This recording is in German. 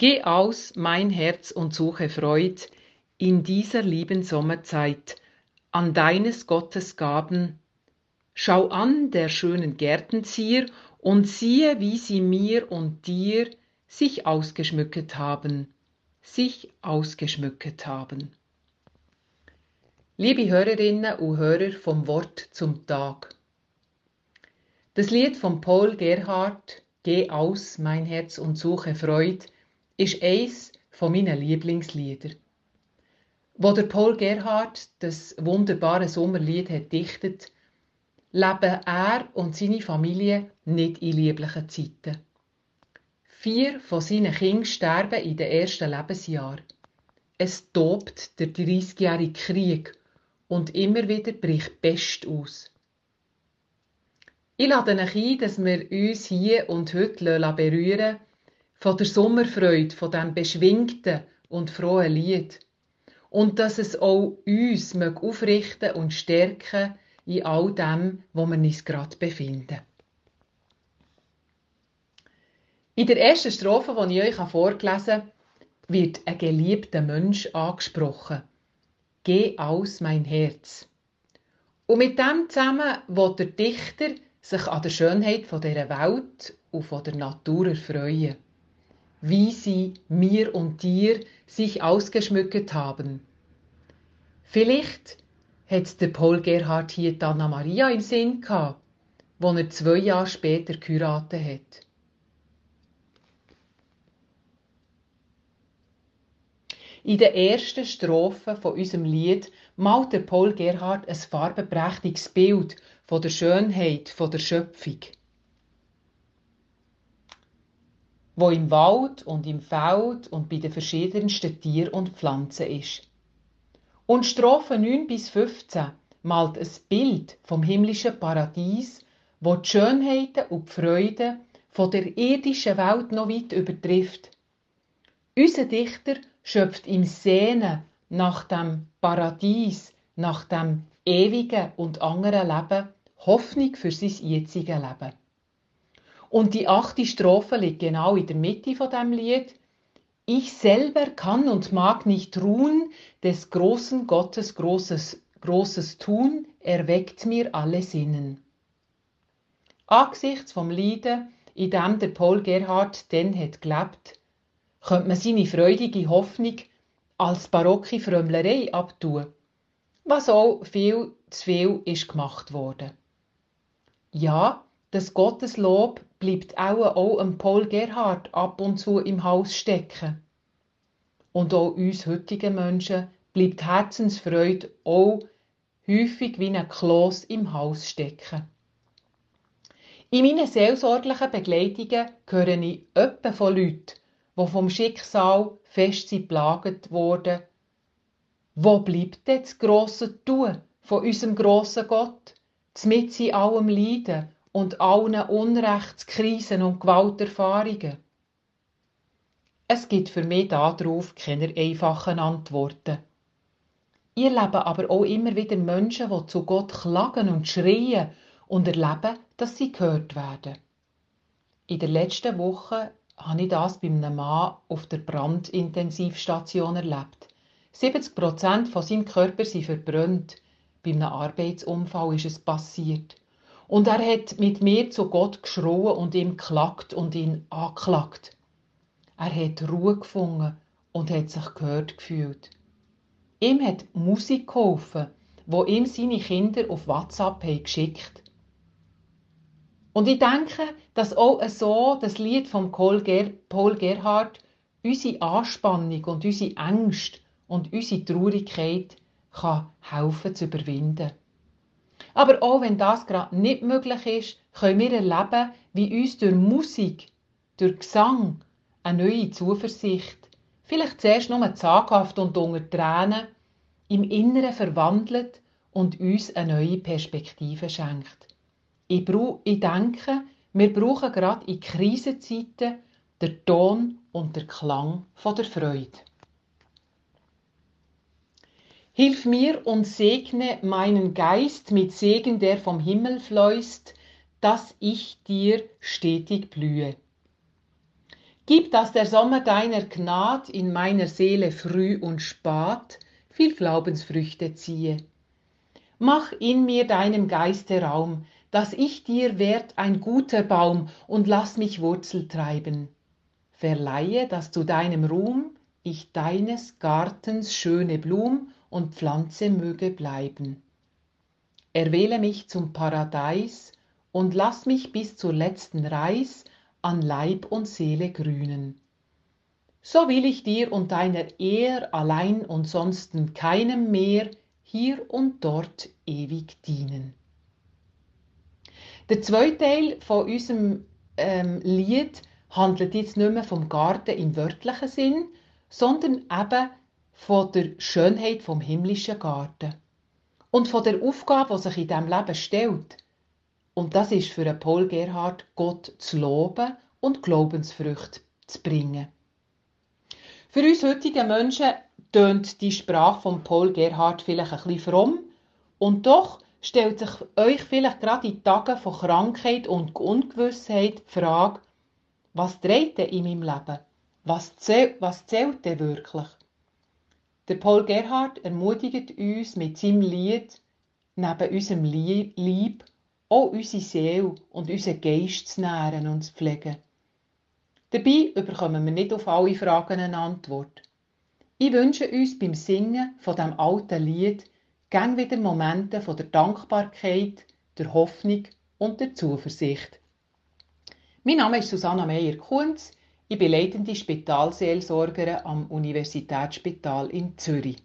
Geh aus, mein Herz, und suche Freud in dieser lieben Sommerzeit an deines Gottes Gaben. Schau an der schönen Gärtenzier und siehe, wie sie mir und dir sich ausgeschmücket haben, sich ausgeschmücket haben. Liebe Hörerinnen und Hörer vom Wort zum Tag. Das Lied von Paul Gerhardt, Geh aus, mein Herz und suche Freud, ist eins von meinen Lieblingslieder. Wo der Paul Gerhardt das wunderbare Sommerlied hat dichtet, leben er und seine Familie nicht in lieblichen Zeiten. Vier von seinen Kindern sterben in den ersten Lebensjahren. Es tobt der 30-jährige Krieg und immer wieder bricht Pest aus. Ich lade euch ein, dass wir uns hier und heute berühren von der Sommerfreude, von dem beschwingten und frohen Lied. Und dass es auch uns aufrichten und stärken in all dem, wo wir uns gerade befinden. In der ersten Strophe, die ich euch vorgelesen habe, wird ein geliebter Mensch angesprochen. Geh aus, mein Herz. Und mit dem zusammen will der Dichter sich an der Schönheit dieser Welt und der Natur erfreuen wie sie mir und dir sich ausgeschmückt haben. Vielleicht hat der Paul Gerhard hier die Anna Maria im Sinn gehabt, wo er zwei Jahre später geheiratet hat. In der ersten Strophe von unserem Lied malt der Paul Gerhard ein farbenprächtiges Bild von der Schönheit von der Schöpfung. Wo im Wald und im Feld und bei den verschiedensten Tieren und Pflanzen ist. Und Strophe 9 bis 15 malt ein Bild vom himmlischen Paradies, wo die Schönheiten und die Freude von der irdischen Welt noch weit übertrifft. Unser Dichter schöpft im Sehnen nach dem Paradies, nach dem ewigen und anderen Leben Hoffnung für sein jetziges Leben. Und die achte Strophe liegt genau in der Mitte von dem Lied. Ich selber kann und mag nicht ruhen, des großen Gottes großes, großes Tun erweckt mir alle Sinnen. Angesichts vom Lieden, in dem der Paul Gerhard denn hat gelebt, könnte man seine freudige Hoffnung als barocke Frömmlerei abtun, was auch viel zu viel ist gemacht worden. Ja, das Gotteslob bleibt auch, auch Paul Gerhard ab und zu im Haus stecken. Und auch uns heutigen Menschen bleibt Herzensfreude auch häufig wie ein Kloß im Haus stecken. In meinen seelsorglichen Begleitungen höre ich öppe von Leuten, die vom Schicksal fest sind plagt wurden. Wo bleibt denn das grosse Tun von unserem grossen Gott, mit in allem Leiden und allen Unrechtskrisen und Gewalterfahrungen? Es gibt für mich darauf keine einfachen Antworten. Ich erlebe aber auch immer wieder Menschen, die zu Gott klagen und schreien und erleben, dass sie gehört werden. In der letzten Woche habe ich das bei einem Mann auf der Brandintensivstation erlebt. 70 Prozent von seinem Körper sind verbrannt. Bei einem Arbeitsunfall ist es passiert. Und er hat mit mir zu Gott geschrien und ihm klagt und ihn anklagt. Er hat Ruhe gefunden und hat sich gehört gefühlt. Ihm hat Musik geholfen, wo ihm seine Kinder auf WhatsApp haben geschickt. Und ich denke, dass auch so das Lied von Paul Gerhardt unsere Anspannung und unsere Ängste und unsere Traurigkeit kann helfen zu überwinden. Aber auch wenn das gerade nicht möglich ist, können wir erleben, wie uns durch Musik, durch Gesang, eine neue Zuversicht, vielleicht zuerst nur zaghaft und unter Tränen, im Inneren verwandelt und uns eine neue Perspektive schenkt. Ich, ich denke, wir brauchen gerade in Krisenzeiten den Ton und den Klang von der Freude. Hilf mir und segne meinen Geist mit Segen, der vom Himmel fließt, dass ich dir stetig blühe. Gib, dass der Sommer deiner Gnad in meiner Seele früh und spat viel Glaubensfrüchte ziehe. Mach in mir deinem Geiste Raum, dass ich dir werd ein guter Baum und lass mich Wurzel treiben. Verleihe, dass zu deinem Ruhm ich deines Gartens schöne Blum und Pflanze möge bleiben. Erwähle mich zum Paradies und lass mich bis zur letzten Reis an Leib und Seele grünen. So will ich dir und deiner Ehr allein und sonsten keinem mehr hier und dort ewig dienen. Der zweite Teil von unserem ähm, Lied handelt jetzt nicht mehr vom Garten im wörtlichen Sinn, sondern eben von der Schönheit vom himmlischen Garten und von der Aufgabe, die sich in diesem Leben stellt. Und das ist für Paul Gerhard, Gott zu loben und Glaubensfrüchte zu bringen. Für uns heutige Menschen tönt die Sprache von Paul Gerhard vielleicht ein bisschen fromm und doch stellt sich euch vielleicht gerade in Tagen von Krankheit und Ungewissheit die Frage, was dreht denn in meinem Leben? Was zählt, was zählt denn wirklich? Der Paul Gerhard ermutigt uns mit seinem Lied, neben unserem Lieb auch unsere Seele und unseren Geist zu nähren und zu pflegen. Dabei bekommen wir nicht auf alle Fragen eine Antwort. Ich wünsche uns beim Singen von dem alten Lied gern wieder Momente von der Dankbarkeit, der Hoffnung und der Zuversicht. Mein Name ist Susanna Meyer-Kunz. Ich bin leitende Spitalseelsorgerin am Universitätsspital in Zürich.